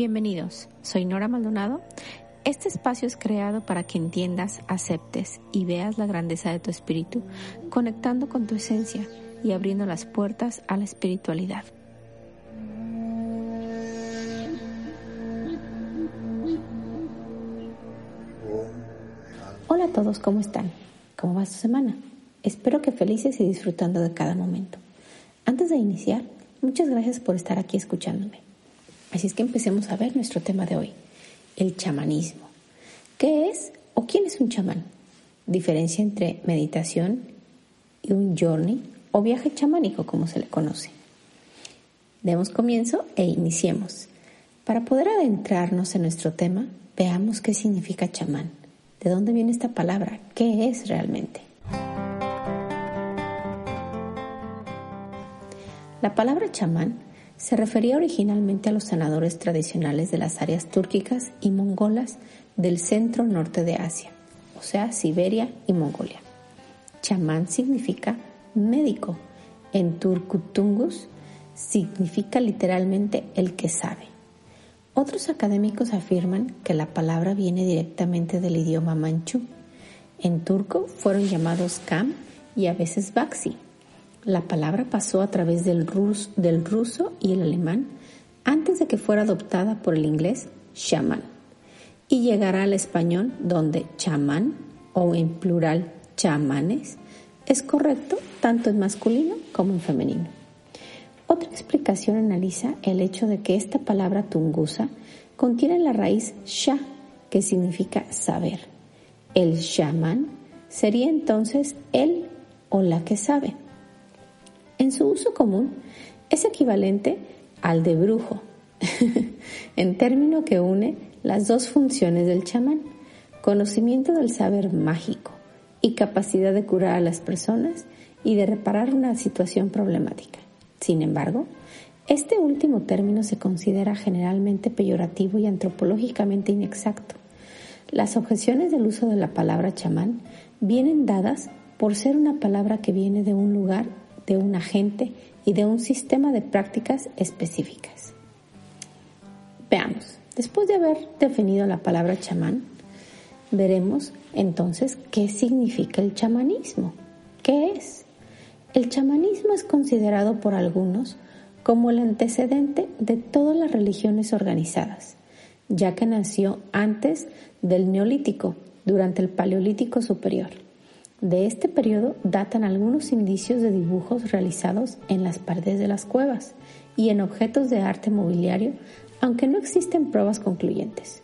Bienvenidos, soy Nora Maldonado. Este espacio es creado para que entiendas, aceptes y veas la grandeza de tu espíritu, conectando con tu esencia y abriendo las puertas a la espiritualidad. Hola a todos, ¿cómo están? ¿Cómo va su semana? Espero que felices y disfrutando de cada momento. Antes de iniciar, muchas gracias por estar aquí escuchándome. Así es que empecemos a ver nuestro tema de hoy, el chamanismo. ¿Qué es o quién es un chamán? Diferencia entre meditación y un journey o viaje chamánico, como se le conoce. Demos comienzo e iniciemos. Para poder adentrarnos en nuestro tema, veamos qué significa chamán. ¿De dónde viene esta palabra? ¿Qué es realmente? La palabra chamán se refería originalmente a los sanadores tradicionales de las áreas túrquicas y mongolas del centro norte de Asia, o sea, Siberia y Mongolia. Chamán significa médico. En turkutungus significa literalmente el que sabe. Otros académicos afirman que la palabra viene directamente del idioma manchú. En turco fueron llamados kam y a veces baxi, la palabra pasó a través del, del ruso y el alemán antes de que fuera adoptada por el inglés shaman y llegará al español donde chamán o en plural chamanes es correcto tanto en masculino como en femenino. Otra explicación analiza el hecho de que esta palabra tungusa contiene la raíz sha, que significa saber. El shaman sería entonces el o la que sabe. En su uso común es equivalente al de brujo, en término que une las dos funciones del chamán, conocimiento del saber mágico y capacidad de curar a las personas y de reparar una situación problemática. Sin embargo, este último término se considera generalmente peyorativo y antropológicamente inexacto. Las objeciones del uso de la palabra chamán vienen dadas por ser una palabra que viene de un lugar de un agente y de un sistema de prácticas específicas. Veamos, después de haber definido la palabra chamán, veremos entonces qué significa el chamanismo. ¿Qué es? El chamanismo es considerado por algunos como el antecedente de todas las religiones organizadas, ya que nació antes del neolítico, durante el paleolítico superior. De este periodo datan algunos indicios de dibujos realizados en las paredes de las cuevas y en objetos de arte mobiliario, aunque no existen pruebas concluyentes.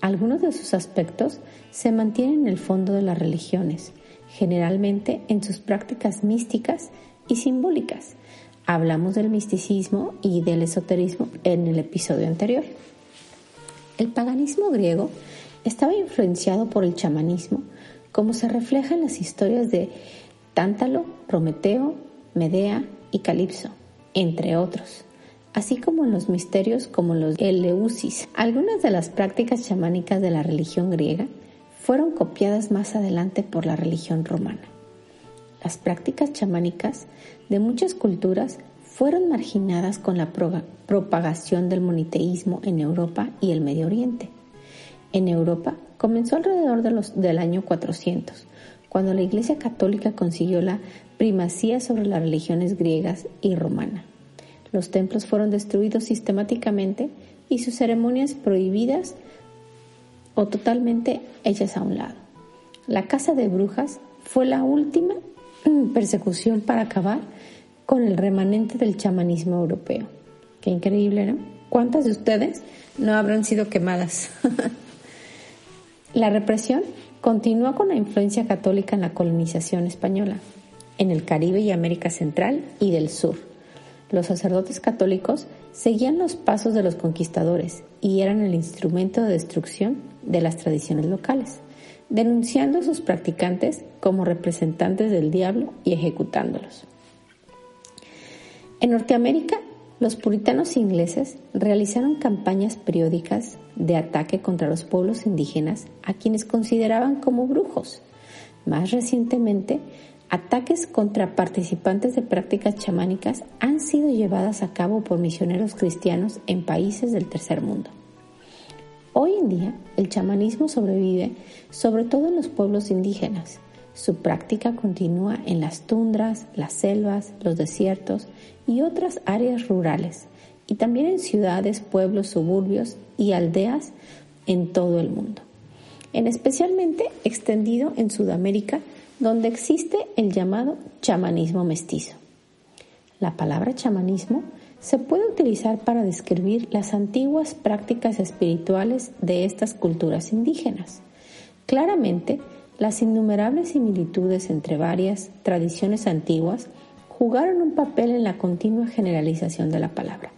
Algunos de sus aspectos se mantienen en el fondo de las religiones, generalmente en sus prácticas místicas y simbólicas. Hablamos del misticismo y del esoterismo en el episodio anterior. El paganismo griego estaba influenciado por el chamanismo, como se refleja en las historias de Tántalo, Prometeo, Medea y Calipso, entre otros, así como en los misterios como los Eleusis. Algunas de las prácticas chamánicas de la religión griega fueron copiadas más adelante por la religión romana. Las prácticas chamánicas de muchas culturas fueron marginadas con la propagación del moniteísmo en Europa y el Medio Oriente. En Europa comenzó alrededor de los, del año 400, cuando la Iglesia Católica consiguió la primacía sobre las religiones griegas y romana. Los templos fueron destruidos sistemáticamente y sus ceremonias prohibidas o totalmente hechas a un lado. La casa de brujas fue la última persecución para acabar con el remanente del chamanismo europeo. Qué increíble, ¿no? ¿Cuántas de ustedes no habrán sido quemadas? La represión continúa con la influencia católica en la colonización española, en el Caribe y América Central y del Sur. Los sacerdotes católicos seguían los pasos de los conquistadores y eran el instrumento de destrucción de las tradiciones locales, denunciando a sus practicantes como representantes del diablo y ejecutándolos. En Norteamérica los puritanos ingleses realizaron campañas periódicas de ataque contra los pueblos indígenas a quienes consideraban como brujos. Más recientemente, ataques contra participantes de prácticas chamánicas han sido llevadas a cabo por misioneros cristianos en países del tercer mundo. en día, el chamanismo sobrevive sobre todo en los pueblos indígenas. Su práctica continúa en las tundras, las selvas, los desiertos y otras áreas rurales, y también en ciudades, pueblos, suburbios y aldeas en todo el mundo. En especialmente extendido en Sudamérica, donde existe el llamado chamanismo mestizo. La palabra chamanismo se puede utilizar para describir las antiguas prácticas espirituales de estas culturas indígenas. Claramente, las innumerables similitudes entre varias tradiciones antiguas jugaron un papel en la continua generalización de la palabra.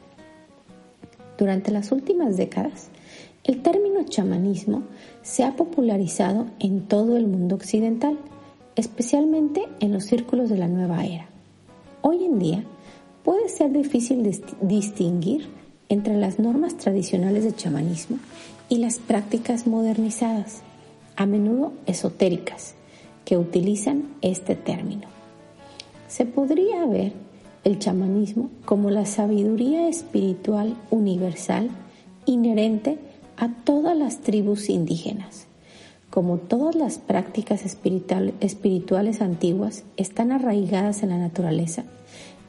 Durante las últimas décadas, el término chamanismo se ha popularizado en todo el mundo occidental, especialmente en los círculos de la nueva era. Hoy en día, puede ser difícil distinguir entre las normas tradicionales de chamanismo y las prácticas modernizadas, a menudo esotéricas, que utilizan este término. Se podría ver el chamanismo como la sabiduría espiritual universal inherente a todas las tribus indígenas. Como todas las prácticas espirituales antiguas están arraigadas en la naturaleza,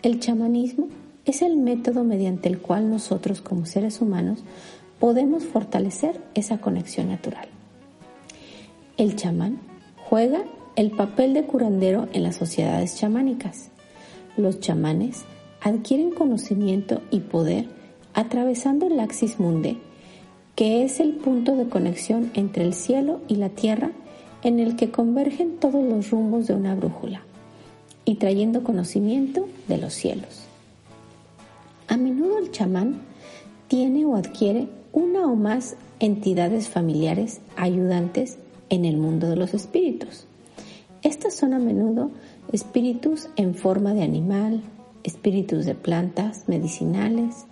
el chamanismo es el método mediante el cual nosotros como seres humanos podemos fortalecer esa conexión natural. El chamán juega el papel de curandero en las sociedades chamánicas. Los chamanes adquieren conocimiento y poder atravesando el axis mundi, que es el punto de conexión entre el cielo y la tierra en el que convergen todos los rumbos de una brújula y trayendo conocimiento de los cielos. A menudo el chamán tiene o adquiere una o más entidades familiares ayudantes en el mundo de los espíritus. Estas son a menudo espíritus en forma de animal, espíritus de plantas medicinales,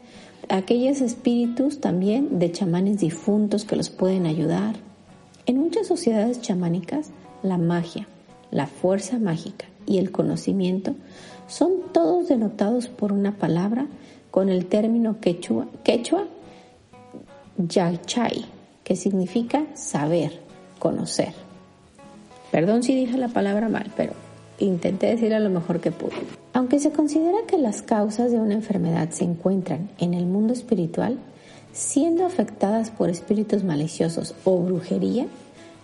aquellos espíritus también de chamanes difuntos que los pueden ayudar. En muchas sociedades chamánicas, la magia, la fuerza mágica y el conocimiento son todos denotados por una palabra con el término quechua, quechua yachay, que significa saber, conocer. Perdón si dije la palabra mal, pero intenté decir lo mejor que pude. Aunque se considera que las causas de una enfermedad se encuentran en el mundo espiritual, siendo afectadas por espíritus maliciosos o brujería,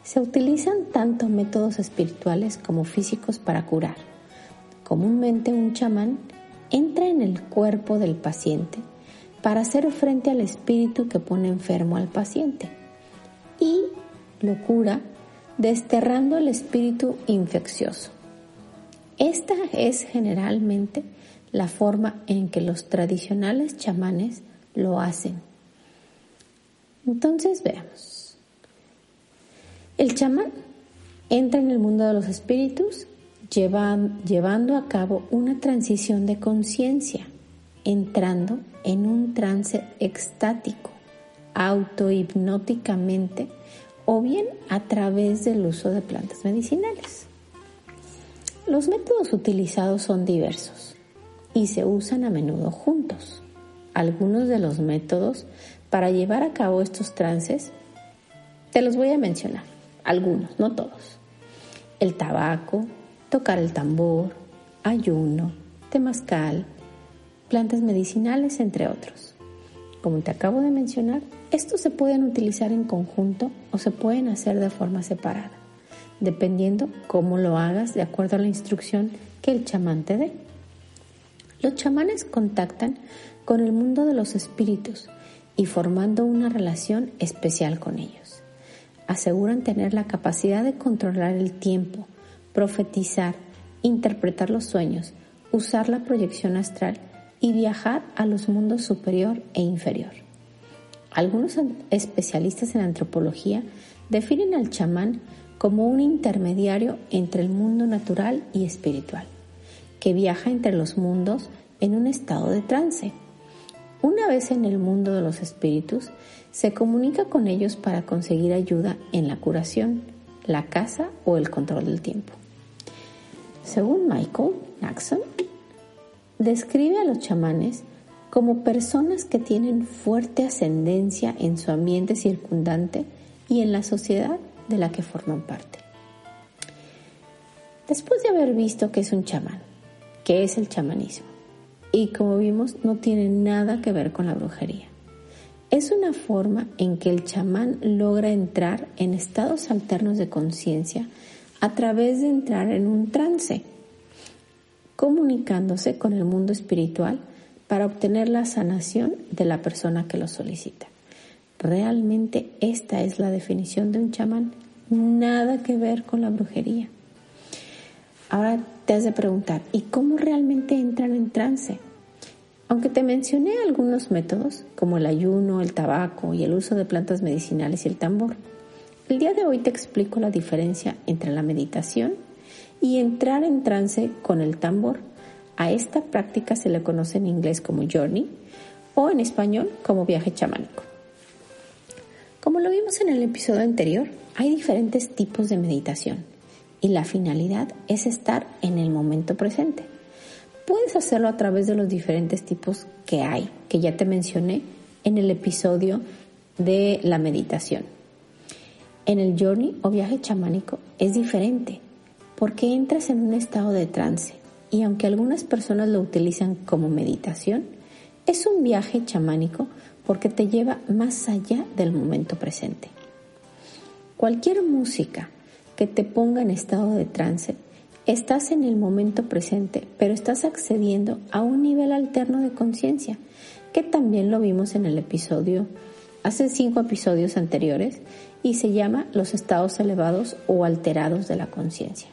se utilizan tanto métodos espirituales como físicos para curar. Comúnmente un chamán entra en el cuerpo del paciente para hacer frente al espíritu que pone enfermo al paciente y lo cura desterrando el espíritu infeccioso. Esta es generalmente la forma en que los tradicionales chamanes lo hacen. Entonces veamos. El chamán entra en el mundo de los espíritus llevando a cabo una transición de conciencia, entrando en un trance extático, autohipnóticamente o bien a través del uso de plantas medicinales. Los métodos utilizados son diversos y se usan a menudo juntos. Algunos de los métodos para llevar a cabo estos trances te los voy a mencionar algunos, no todos. El tabaco, tocar el tambor, ayuno, temazcal, plantas medicinales, entre otros. Como te acabo de mencionar, estos se pueden utilizar en conjunto o se pueden hacer de forma separada, dependiendo cómo lo hagas de acuerdo a la instrucción que el chamán te dé. Los chamanes contactan con el mundo de los espíritus y formando una relación especial con ellos aseguran tener la capacidad de controlar el tiempo, profetizar, interpretar los sueños, usar la proyección astral y viajar a los mundos superior e inferior. Algunos especialistas en antropología definen al chamán como un intermediario entre el mundo natural y espiritual, que viaja entre los mundos en un estado de trance. Una vez en el mundo de los espíritus, se comunica con ellos para conseguir ayuda en la curación, la caza o el control del tiempo. Según Michael Jackson, describe a los chamanes como personas que tienen fuerte ascendencia en su ambiente circundante y en la sociedad de la que forman parte. Después de haber visto que es un chamán, que es el chamanismo, y como vimos no tiene nada que ver con la brujería. Es una forma en que el chamán logra entrar en estados alternos de conciencia a través de entrar en un trance, comunicándose con el mundo espiritual para obtener la sanación de la persona que lo solicita. Realmente esta es la definición de un chamán, nada que ver con la brujería. Ahora te has de preguntar, ¿y cómo realmente entran en trance? Aunque te mencioné algunos métodos, como el ayuno, el tabaco y el uso de plantas medicinales y el tambor, el día de hoy te explico la diferencia entre la meditación y entrar en trance con el tambor. A esta práctica se le conoce en inglés como journey o en español como viaje chamánico. Como lo vimos en el episodio anterior, hay diferentes tipos de meditación y la finalidad es estar en el momento presente. Puedes hacerlo a través de los diferentes tipos que hay, que ya te mencioné en el episodio de la meditación. En el journey o viaje chamánico es diferente porque entras en un estado de trance y aunque algunas personas lo utilizan como meditación, es un viaje chamánico porque te lleva más allá del momento presente. Cualquier música que te ponga en estado de trance, estás en el momento presente, pero estás accediendo a un nivel alterno de conciencia, que también lo vimos en el episodio, hace cinco episodios anteriores, y se llama los estados elevados o alterados de la conciencia.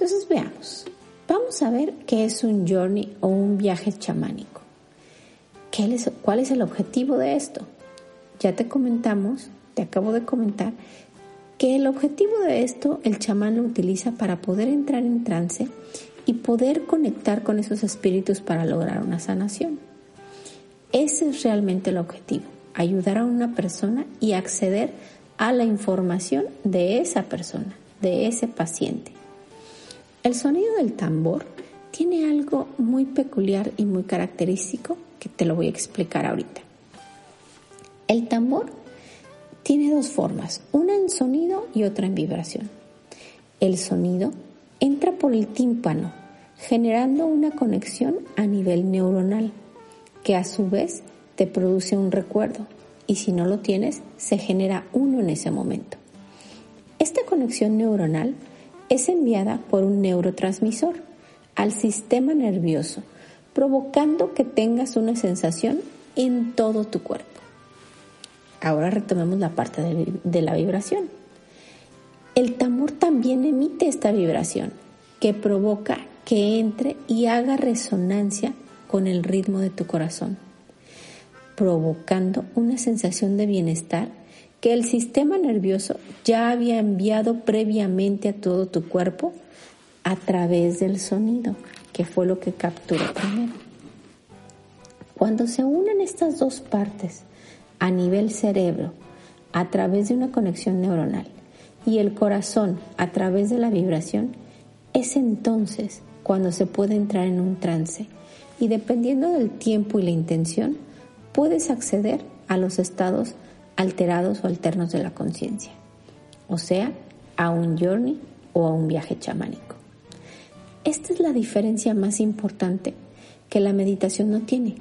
Entonces veamos, vamos a ver qué es un journey o un viaje chamánico. ¿Cuál es el objetivo de esto? Ya te comentamos, te acabo de comentar que el objetivo de esto el chamán lo utiliza para poder entrar en trance y poder conectar con esos espíritus para lograr una sanación. Ese es realmente el objetivo, ayudar a una persona y acceder a la información de esa persona, de ese paciente. El sonido del tambor tiene algo muy peculiar y muy característico que te lo voy a explicar ahorita. El tambor tiene dos formas, una en sonido y otra en vibración. El sonido entra por el tímpano, generando una conexión a nivel neuronal, que a su vez te produce un recuerdo, y si no lo tienes, se genera uno en ese momento. Esta conexión neuronal es enviada por un neurotransmisor al sistema nervioso, provocando que tengas una sensación en todo tu cuerpo. Ahora retomemos la parte de, la vibración. El tambor también emite esta vibración que provoca que entre y haga resonancia con el ritmo de tu corazón, provocando una sensación de bienestar que el sistema nervioso ya había enviado previamente a todo tu cuerpo a través del sonido, que fue lo que capturó primero. Cuando se unen estas dos partes a nivel cerebro a través de una conexión neuronal y el corazón a través de la vibración, es entonces cuando se puede entrar en un trance y dependiendo del tiempo y la intención, puedes acceder a los estados alterados o alternos de la conciencia, o sea, a un journey o a un viaje chamánico. Esta es la diferencia más importante que la meditación no tiene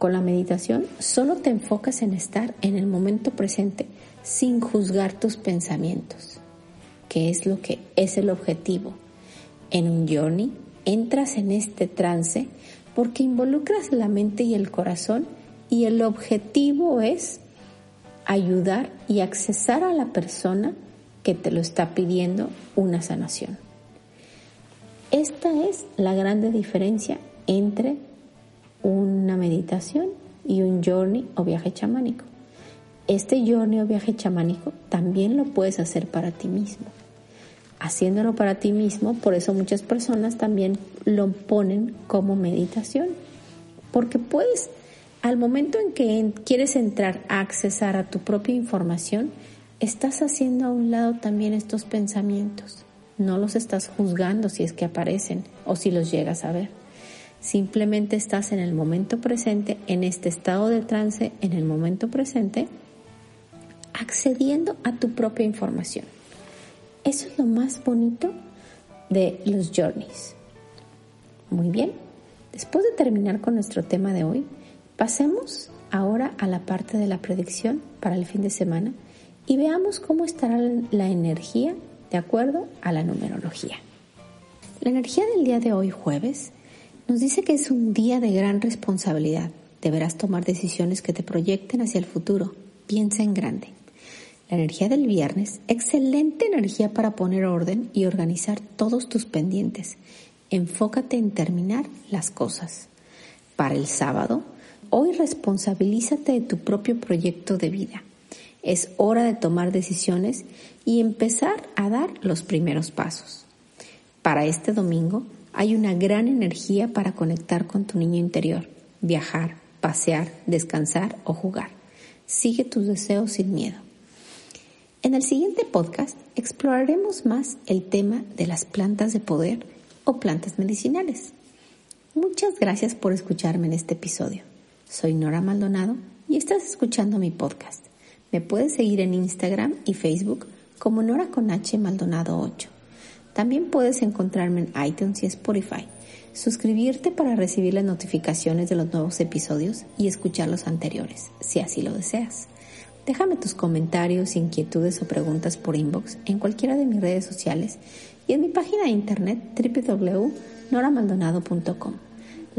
con la meditación solo te enfocas en estar en el momento presente sin juzgar tus pensamientos, que es lo que es el objetivo. En un journey entras en este trance porque involucras la mente y el corazón y el objetivo es ayudar y accesar a la persona que te lo está pidiendo una sanación. Esta es la grande diferencia entre una meditación y un journey o viaje chamánico. Este journey o viaje chamánico también lo puedes hacer para ti mismo. Haciéndolo para ti mismo, por eso muchas personas también lo ponen como meditación. Porque puedes, al momento en que quieres entrar a accesar a tu propia información, estás haciendo a un lado también estos pensamientos. No los estás juzgando si es que aparecen o si los llegas a ver Simplemente estás en el momento presente, en este estado de trance, en el momento presente, accediendo a tu propia información. Eso es lo más bonito de los journeys. Muy bien, después de terminar con nuestro tema de hoy, pasemos ahora a la parte de la predicción para el fin de semana y veamos cómo estará la energía de acuerdo a la numerología. La energía del día de hoy jueves nos dice que es un día de gran responsabilidad. Deberás tomar decisiones que te proyecten hacia el futuro. Piensa en grande. La energía del viernes, excelente energía para poner orden y organizar todos tus pendientes. Enfócate en terminar las cosas. Para el sábado, hoy responsabilízate de tu propio proyecto de vida. Es hora de tomar decisiones y empezar a dar los primeros pasos. Para este domingo, hay una gran energía para conectar con tu niño interior, viajar, pasear, descansar o jugar. Sigue tus deseos sin miedo. En el siguiente podcast exploraremos más el tema de las plantas de poder o plantas medicinales. Muchas gracias por escucharme en este episodio. Soy Nora Maldonado y estás escuchando mi podcast. Me puedes seguir en Instagram y Facebook como Nora con H Maldonado 8. También puedes encontrarme en iTunes y Spotify. Suscribirte para recibir las notificaciones de los nuevos episodios y escuchar los anteriores, si así lo deseas. Déjame tus comentarios, inquietudes o preguntas por inbox en cualquiera de mis redes sociales y en mi página de internet www.noramaldonado.com.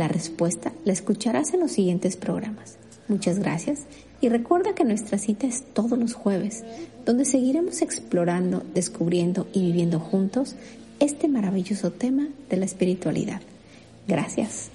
La respuesta la escucharás en los siguientes programas. Muchas gracias y recuerda que nuestra cita es todos los jueves, donde seguiremos explorando, descubriendo y viviendo juntos este maravilloso tema de la espiritualidad. Gracias.